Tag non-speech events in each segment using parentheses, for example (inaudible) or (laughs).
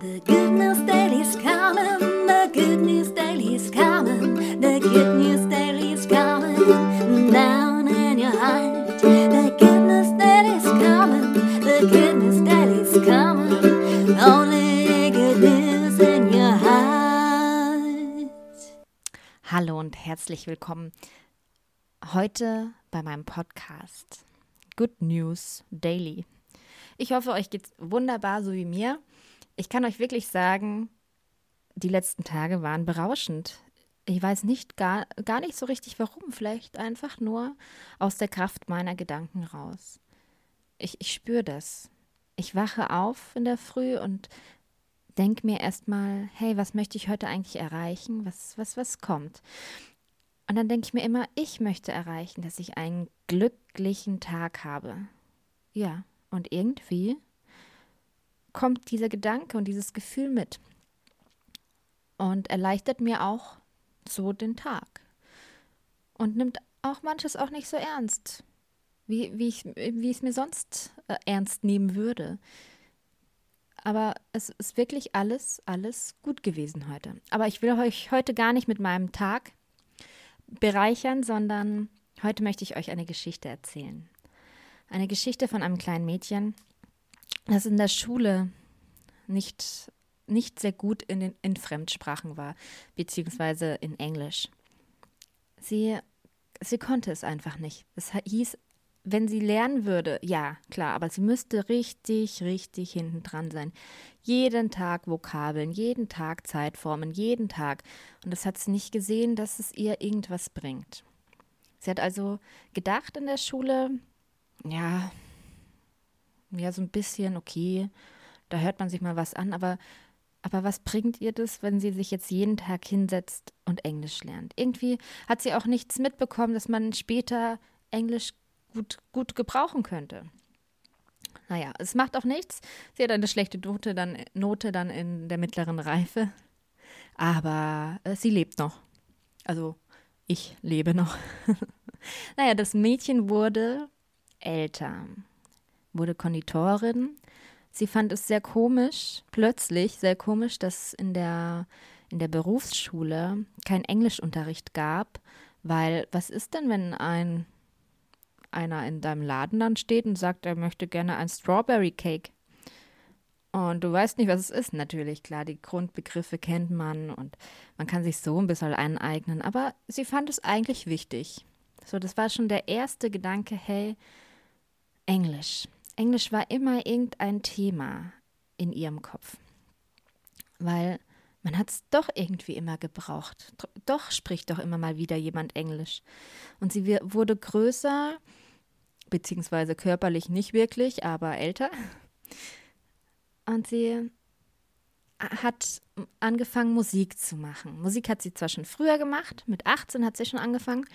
The good news daily's coming, the good news daily's coming, the good news daily's coming down in your heart. The good news daily's coming, the good news daily's coming, only good news in your heart. Hallo und herzlich willkommen heute bei meinem Podcast Good News Daily. Ich hoffe, euch geht's wunderbar, so wie mir. Ich kann euch wirklich sagen, die letzten Tage waren berauschend. Ich weiß nicht gar, gar nicht so richtig warum. Vielleicht einfach nur aus der Kraft meiner Gedanken raus. Ich, ich spüre das. Ich wache auf in der Früh und denke mir erstmal, hey, was möchte ich heute eigentlich erreichen? Was, was, was kommt? Und dann denke ich mir immer, ich möchte erreichen, dass ich einen glücklichen Tag habe. Ja, und irgendwie kommt dieser Gedanke und dieses Gefühl mit und erleichtert mir auch so den Tag und nimmt auch manches auch nicht so ernst, wie, wie, ich, wie es mir sonst äh, ernst nehmen würde. Aber es ist wirklich alles, alles gut gewesen heute. Aber ich will euch heute gar nicht mit meinem Tag bereichern, sondern heute möchte ich euch eine Geschichte erzählen. Eine Geschichte von einem kleinen Mädchen, das in der Schule nicht, nicht sehr gut in, den, in Fremdsprachen war, beziehungsweise in Englisch. Sie, sie konnte es einfach nicht. Es hieß, wenn sie lernen würde, ja, klar, aber sie müsste richtig, richtig hinten dran sein. Jeden Tag Vokabeln, jeden Tag Zeitformen, jeden Tag. Und das hat sie nicht gesehen, dass es ihr irgendwas bringt. Sie hat also gedacht in der Schule, ja, ja, so ein bisschen, okay, da hört man sich mal was an, aber, aber was bringt ihr das, wenn sie sich jetzt jeden Tag hinsetzt und Englisch lernt? Irgendwie hat sie auch nichts mitbekommen, dass man später Englisch gut, gut gebrauchen könnte. Naja, es macht auch nichts. Sie hat eine schlechte Note dann, Note dann in der mittleren Reife. Aber äh, sie lebt noch. Also ich lebe noch. (laughs) naja, das Mädchen wurde älter wurde Konditorin. Sie fand es sehr komisch, plötzlich sehr komisch, dass in der, in der Berufsschule kein Englischunterricht gab, weil was ist denn, wenn ein einer in deinem Laden dann steht und sagt, er möchte gerne ein Strawberry Cake? Und du weißt nicht, was es ist. Natürlich, klar, die Grundbegriffe kennt man und man kann sich so ein bisschen aneignen, aber sie fand es eigentlich wichtig. So, das war schon der erste Gedanke, hey, Englisch. Englisch war immer irgendein Thema in ihrem Kopf. Weil man hat es doch irgendwie immer gebraucht. Doch spricht doch immer mal wieder jemand Englisch. Und sie wurde größer, beziehungsweise körperlich nicht wirklich, aber älter. Und sie hat angefangen, Musik zu machen. Musik hat sie zwar schon früher gemacht, mit 18 hat sie schon angefangen,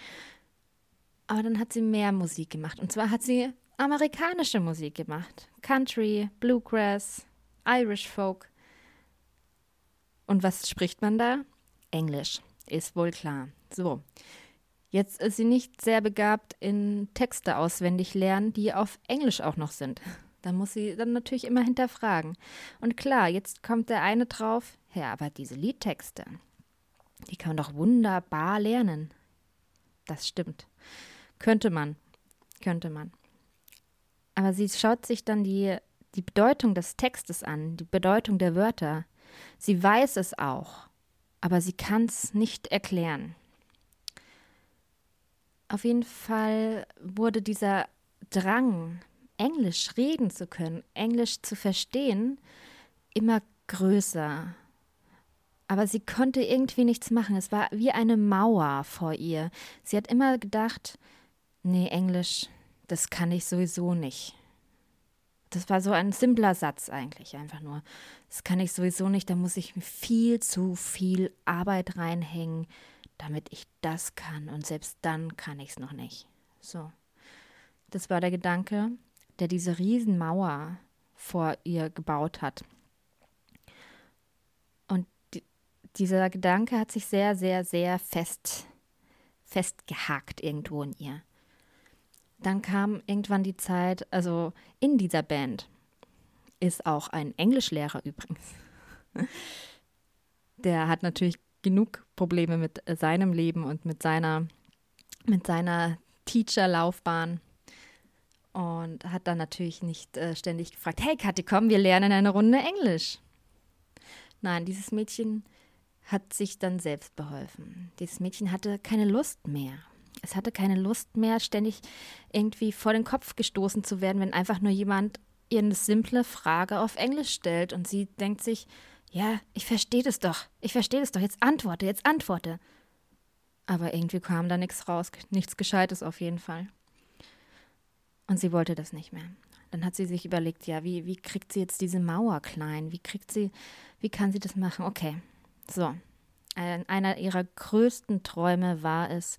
aber dann hat sie mehr Musik gemacht. Und zwar hat sie amerikanische Musik gemacht. Country, Bluegrass, Irish Folk. Und was spricht man da? Englisch, ist wohl klar. So. Jetzt ist sie nicht sehr begabt in Texte auswendig lernen, die auf Englisch auch noch sind. (laughs) Da muss sie dann natürlich immer hinterfragen. Und klar, jetzt kommt der eine drauf, ja, aber diese Liedtexte, die kann man doch wunderbar lernen. Das stimmt. Könnte man. Könnte man. Aber sie schaut sich dann die, die Bedeutung des Textes an, die Bedeutung der Wörter. Sie weiß es auch, aber sie kann es nicht erklären. Auf jeden Fall wurde dieser Drang, Englisch reden zu können, Englisch zu verstehen, immer größer. Aber sie konnte irgendwie nichts machen. Es war wie eine Mauer vor ihr. Sie hat immer gedacht, nee, Englisch, das kann ich sowieso nicht. Das war so ein simpler Satz eigentlich, einfach nur. Das kann ich sowieso nicht, da muss ich viel zu viel Arbeit reinhängen, damit ich das kann. Und selbst dann kann ich es noch nicht. So. Das war der Gedanke, der diese Riesenmauer vor ihr gebaut hat. Und die, dieser Gedanke hat sich sehr, sehr, sehr fest, festgehakt irgendwo in ihr dann kam irgendwann die Zeit, also in dieser Band ist auch ein Englischlehrer übrigens. (laughs) Der hat natürlich genug Probleme mit äh, seinem Leben und mit seiner, mit seiner Teacher-Laufbahn. Und hat dann natürlich nicht äh, ständig gefragt, hey Kathi, komm, wir lernen eine Runde Englisch. Nein, dieses Mädchen hat sich dann selbst beholfen. Dieses Mädchen hatte keine Lust mehr. Es hatte keine Lust mehr, ständig irgendwie vor den Kopf gestoßen zu werden, wenn einfach nur jemand ihr eine simple Frage auf Englisch stellt und sie denkt sich, ja, ich verstehe das doch, ich verstehe das doch, jetzt antworte, jetzt antworte. Aber irgendwie kam da nichts raus, nichts Gescheites auf jeden Fall. Und sie wollte das nicht mehr. Dann hat sie sich überlegt, ja, wie, wie kriegt sie jetzt diese Mauer klein? Wie kriegt sie, wie kann sie das machen? Okay, so. Einer ihrer größten Träume war es,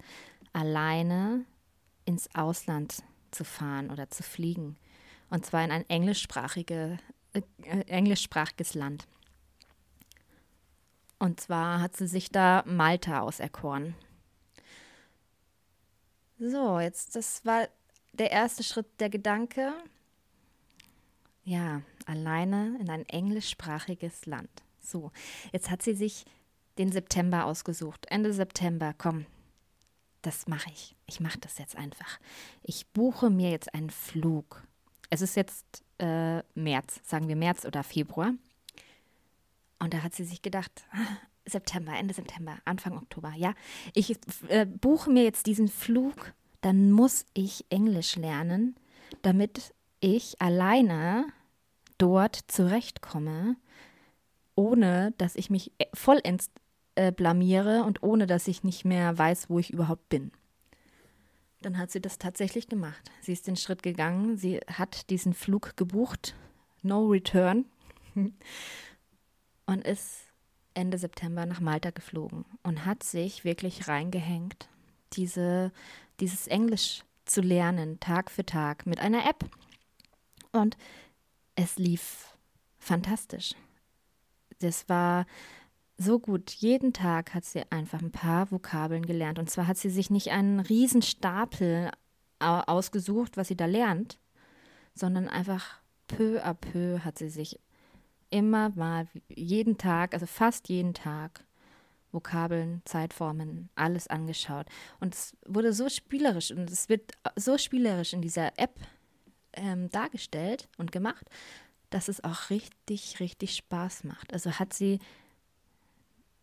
alleine ins Ausland zu fahren oder zu fliegen. Und zwar in ein englischsprachige, äh, englischsprachiges Land. Und zwar hat sie sich da Malta auserkoren. So, jetzt, das war der erste Schritt, der Gedanke. Ja, alleine in ein englischsprachiges Land. So, jetzt hat sie sich den September ausgesucht. Ende September, komm, das mache ich. Ich mache das jetzt einfach. Ich buche mir jetzt einen Flug. Es ist jetzt äh, März, sagen wir März oder Februar. Und da hat sie sich gedacht, (laughs) September, Ende September, Anfang Oktober, ja, ich äh, buche mir jetzt diesen Flug, dann muss ich Englisch lernen, damit ich alleine dort zurechtkomme, ohne dass ich mich äh, vollends äh, blamiere und ohne dass ich nicht mehr weiß, wo ich überhaupt bin. Dann hat sie das tatsächlich gemacht. Sie ist den Schritt gegangen, sie hat diesen Flug gebucht, no return, (laughs) und ist Ende September nach Malta geflogen und hat sich wirklich reingehängt, diese, dieses Englisch zu lernen, Tag für Tag, mit einer App. Und es lief fantastisch. Das war so gut. Jeden Tag hat sie einfach ein paar Vokabeln gelernt. Und zwar hat sie sich nicht einen Riesenstapel ausgesucht, was sie da lernt, sondern einfach peu à peu hat sie sich immer mal jeden Tag, also fast jeden Tag, Vokabeln, Zeitformen, alles angeschaut. Und es wurde so spielerisch und es wird so spielerisch in dieser App ähm, dargestellt und gemacht, dass es auch richtig, richtig Spaß macht. Also hat sie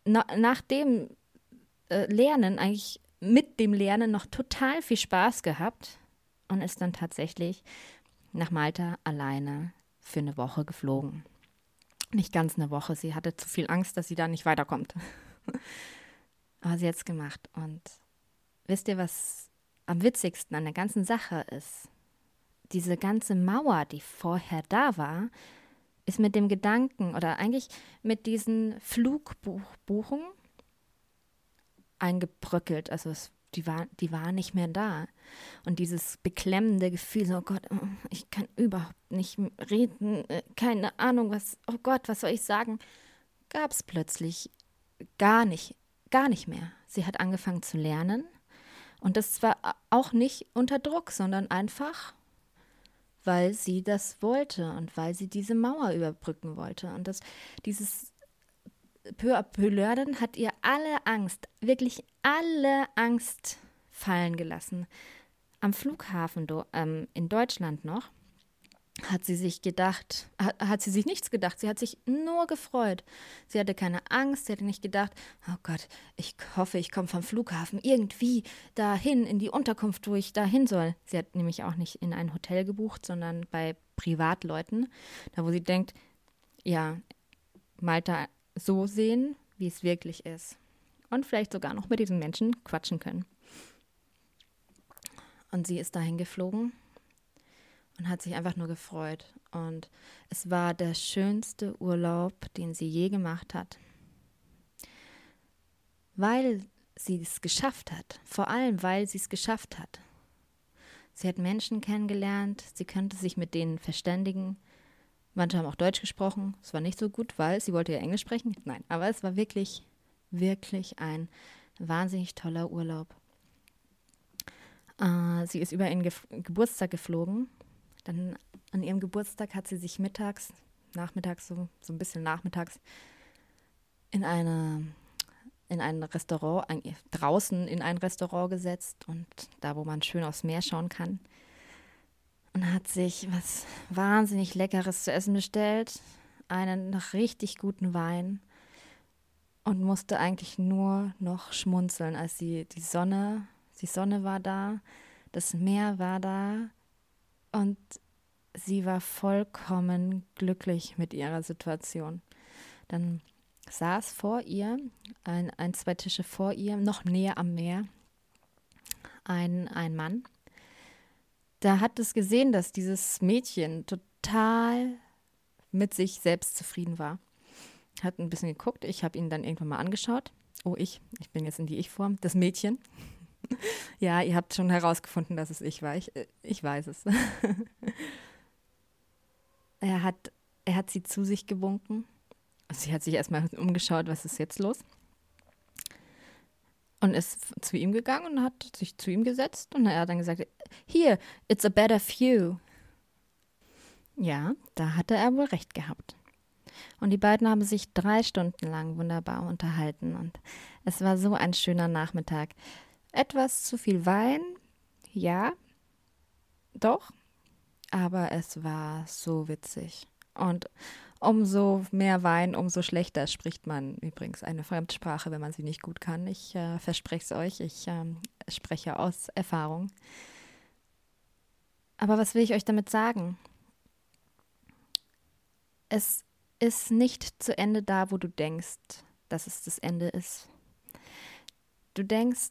na, nach dem äh, Lernen, eigentlich mit dem Lernen noch total viel Spaß gehabt und ist dann tatsächlich nach Malta alleine für eine Woche geflogen. Nicht ganz eine Woche, sie hatte zu viel Angst, dass sie da nicht weiterkommt. (laughs) Aber sie hat es gemacht. Und wisst ihr, was am witzigsten an der ganzen Sache ist? Diese ganze Mauer, die vorher da war, ist mit dem Gedanken oder eigentlich mit diesen Flugbuchungen eingebröckelt. Also es, die, war, die war nicht mehr da. Und dieses beklemmende Gefühl, so, oh Gott, oh, ich kann überhaupt nicht reden, äh, keine Ahnung, was, oh Gott, was soll ich sagen, gab es plötzlich gar nicht, gar nicht mehr. Sie hat angefangen zu lernen. Und das war auch nicht unter Druck, sondern einfach weil sie das wollte und weil sie diese Mauer überbrücken wollte. Und das, dieses peu à peu Lernen hat ihr alle Angst, wirklich alle Angst fallen gelassen. Am Flughafen ähm, in Deutschland noch hat sie sich gedacht, hat, hat, sie sich nichts gedacht, sie hat sich nur gefreut. Sie hatte keine Angst, sie hatte nicht gedacht, oh Gott, ich hoffe, ich komme vom Flughafen irgendwie dahin, in die Unterkunft, wo ich dahin soll. Sie hat nämlich auch nicht in ein Hotel gebucht, sondern bei Privatleuten, da wo sie denkt, ja, Malta so sehen, wie es wirklich ist. Und vielleicht sogar noch mit diesen Menschen quatschen können. Und sie ist dahin geflogen und hat sich einfach nur gefreut. Und es war der schönste Urlaub, den sie je gemacht hat. Weil sie es geschafft hat, vor allem weil sie es geschafft hat. Sie hat Menschen kennengelernt, sie könnte sich mit denen verständigen. Manche haben auch Deutsch gesprochen. Es war nicht so gut, weil sie wollte ja Englisch sprechen. Nein, aber es war wirklich, wirklich ein wahnsinnig toller Urlaub. Äh, sie ist über ihren Ge Geburtstag geflogen dann an ihrem Geburtstag hat sie sich mittags, nachmittags, so, so ein bisschen nachmittags, in eine in ein Restaurant, ein, draußen in ein Restaurant gesetzt und da, wo man schön aufs Meer schauen kann. Und hat sich was wahnsinnig Leckeres zu essen bestellt, einen richtig guten Wein und musste eigentlich nur noch schmunzeln, als sie die Sonne, die Sonne war da, das Meer war da und sie war vollkommen glücklich mit ihrer Situation. Dann saß vor ihr, ein, ein, zwei Tische vor ihr, noch näher am Meer, ein, ein Mann. Da hat es gesehen, dass dieses Mädchen total mit sich selbst zufrieden war. Hat ein bisschen geguckt, ich habe ihn dann irgendwann mal angeschaut. Oh, ich, ich bin jetzt in die Ich-Form, das Mädchen. (laughs) ja, ihr habt schon herausgefunden, dass es ich war. Ich, ich weiß es. (laughs) er, hat, er hat sie zu sich gewunken Sie hat sich erstmal umgeschaut, was ist jetzt los? Und ist zu ihm gegangen und hat sich zu ihm gesetzt und er hat dann gesagt, hier, it's a better view. Ja, da hatte er wohl recht gehabt. Und die beiden haben sich drei Stunden lang wunderbar unterhalten und es war so ein schöner Nachmittag. Etwas zu viel Wein, ja, doch, aber es war so witzig. Und umso mehr Wein, umso schlechter spricht man übrigens eine Fremdsprache, wenn man sie nicht gut kann. Ich äh, verspreche es euch, ich äh, spreche aus Erfahrung. Aber was will ich euch damit sagen? Es ist nicht zu Ende da, wo du denkst, dass es das Ende ist. Du denkst,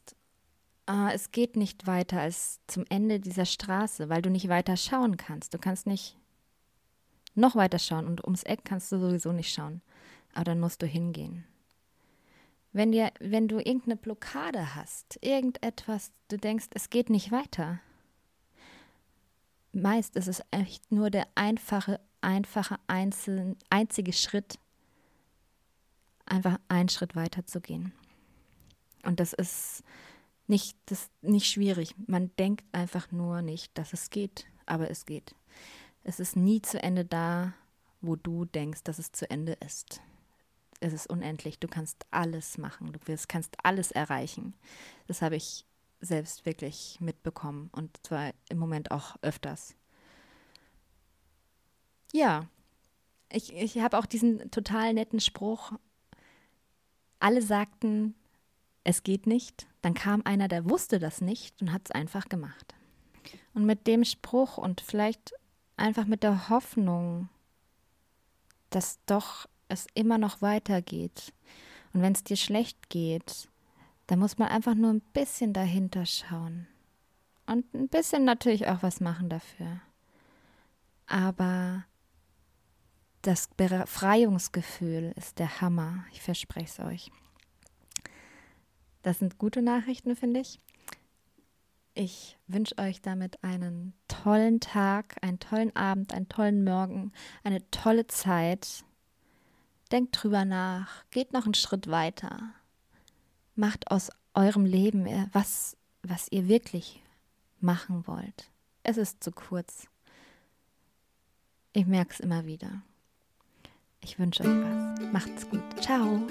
äh, es geht nicht weiter als zum Ende dieser Straße, weil du nicht weiter schauen kannst. Du kannst nicht noch weiter schauen und ums Eck kannst du sowieso nicht schauen. Aber dann musst du hingehen. Wenn, dir, wenn du irgendeine Blockade hast, irgendetwas, du denkst, es geht nicht weiter. Meist ist es echt nur der einfache, einfache einzelne, einzige Schritt, einfach einen Schritt weiter zu gehen. Und das ist nicht, das, nicht schwierig. Man denkt einfach nur nicht, dass es geht, aber es geht. Es ist nie zu Ende da, wo du denkst, dass es zu Ende ist. Es ist unendlich. Du kannst alles machen. Du wirst, kannst alles erreichen. Das habe ich selbst wirklich mitbekommen und zwar im Moment auch öfters. Ja, ich, ich habe auch diesen total netten Spruch. Alle sagten, es geht nicht. Dann kam einer, der wusste das nicht und hat es einfach gemacht. Und mit dem Spruch und vielleicht einfach mit der Hoffnung, dass doch es immer noch weitergeht. Und wenn es dir schlecht geht, dann muss man einfach nur ein bisschen dahinter schauen. Und ein bisschen natürlich auch was machen dafür. Aber das Befreiungsgefühl ist der Hammer. Ich verspreche es euch. Das sind gute Nachrichten, finde ich. Ich wünsche euch damit einen tollen Tag, einen tollen Abend, einen tollen Morgen, eine tolle Zeit. Denkt drüber nach, geht noch einen Schritt weiter. Macht aus eurem Leben äh, was, was ihr wirklich machen wollt. Es ist zu kurz. Ich merke es immer wieder. Ich wünsche euch was. Macht's gut. Ciao.